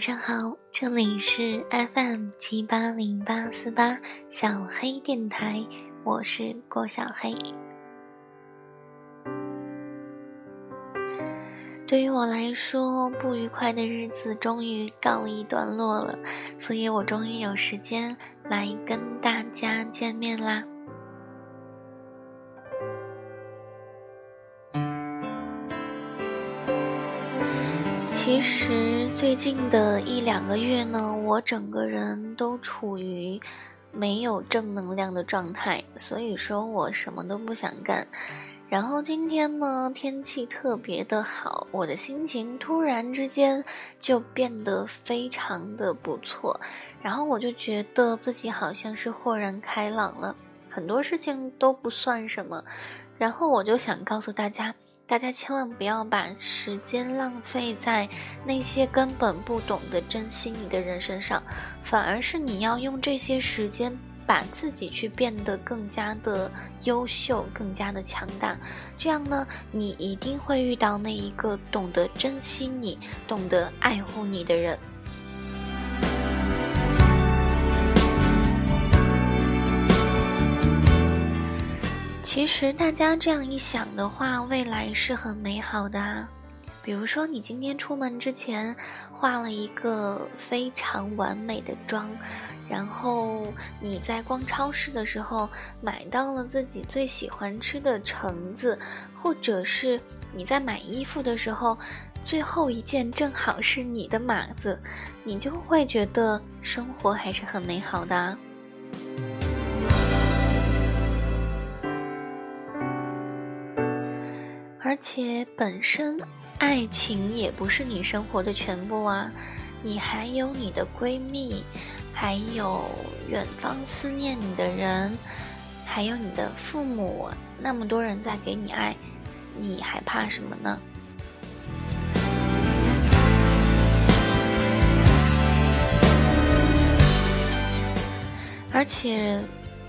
晚上好，这里是 FM 七八零八四八小黑电台，我是郭小黑。对于我来说，不愉快的日子终于告一段落了，所以我终于有时间来跟大家见面啦。其实最近的一两个月呢，我整个人都处于没有正能量的状态，所以说我什么都不想干。然后今天呢，天气特别的好，我的心情突然之间就变得非常的不错，然后我就觉得自己好像是豁然开朗了，很多事情都不算什么。然后我就想告诉大家。大家千万不要把时间浪费在那些根本不懂得珍惜你的人身上，反而是你要用这些时间把自己去变得更加的优秀，更加的强大。这样呢，你一定会遇到那一个懂得珍惜你、懂得爱护你的人。其实大家这样一想的话，未来是很美好的啊。比如说，你今天出门之前化了一个非常完美的妆，然后你在逛超市的时候买到了自己最喜欢吃的橙子，或者是你在买衣服的时候，最后一件正好是你的码子，你就会觉得生活还是很美好的。而且本身，爱情也不是你生活的全部啊，你还有你的闺蜜，还有远方思念你的人，还有你的父母，那么多人在给你爱，你还怕什么呢？而且。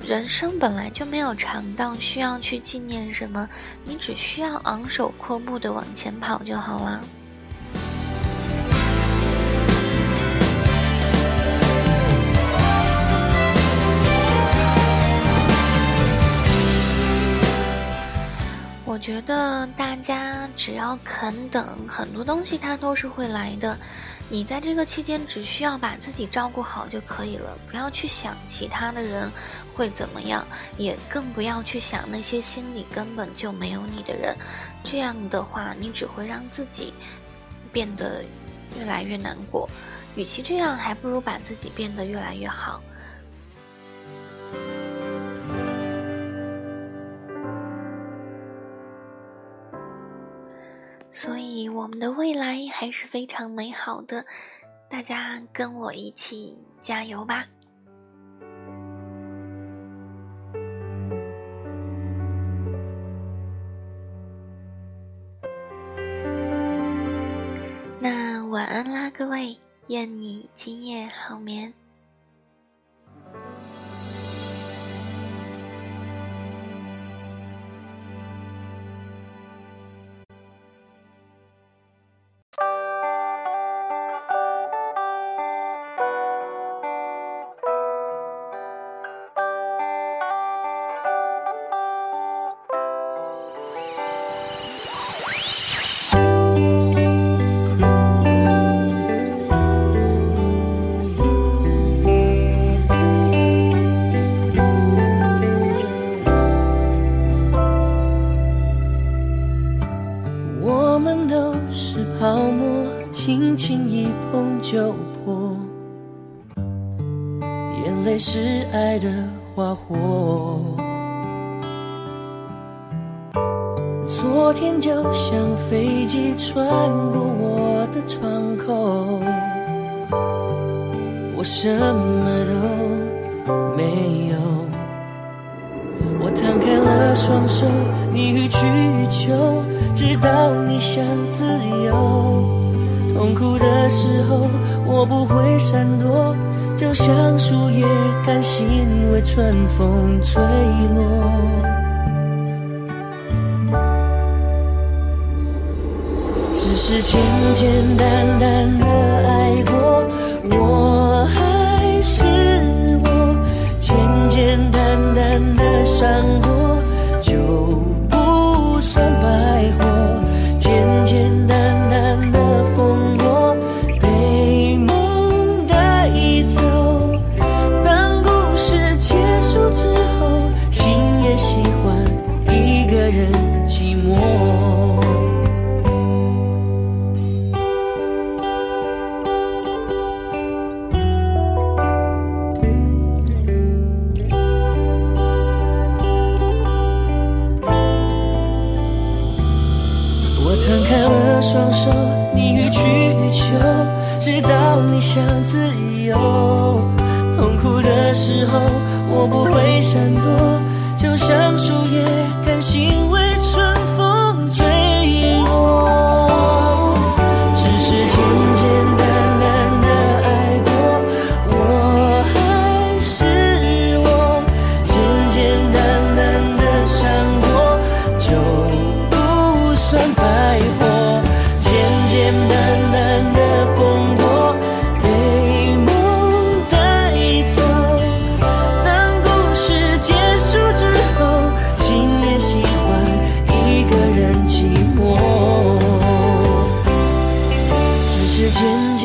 人生本来就没有长道需要去纪念什么，你只需要昂首阔步的往前跑就好了。我觉得大只要肯等，很多东西它都是会来的。你在这个期间只需要把自己照顾好就可以了，不要去想其他的人会怎么样，也更不要去想那些心里根本就没有你的人。这样的话，你只会让自己变得越来越难过。与其这样，还不如把自己变得越来越好。所以，我们的未来还是非常美好的，大家跟我一起加油吧！那晚安啦，各位，愿你今夜好眠。就破，眼泪是爱的花火。昨天就像飞机穿过我的窗口，我什么都没有。我摊开了双手，你予取予求，直到你想自由。痛苦的时候，我不会闪躲，就像树叶甘心为春风吹落。只是简简单单的爱过。知道你想自由，痛苦的时候我不会闪躲，就像树叶看星。ginger.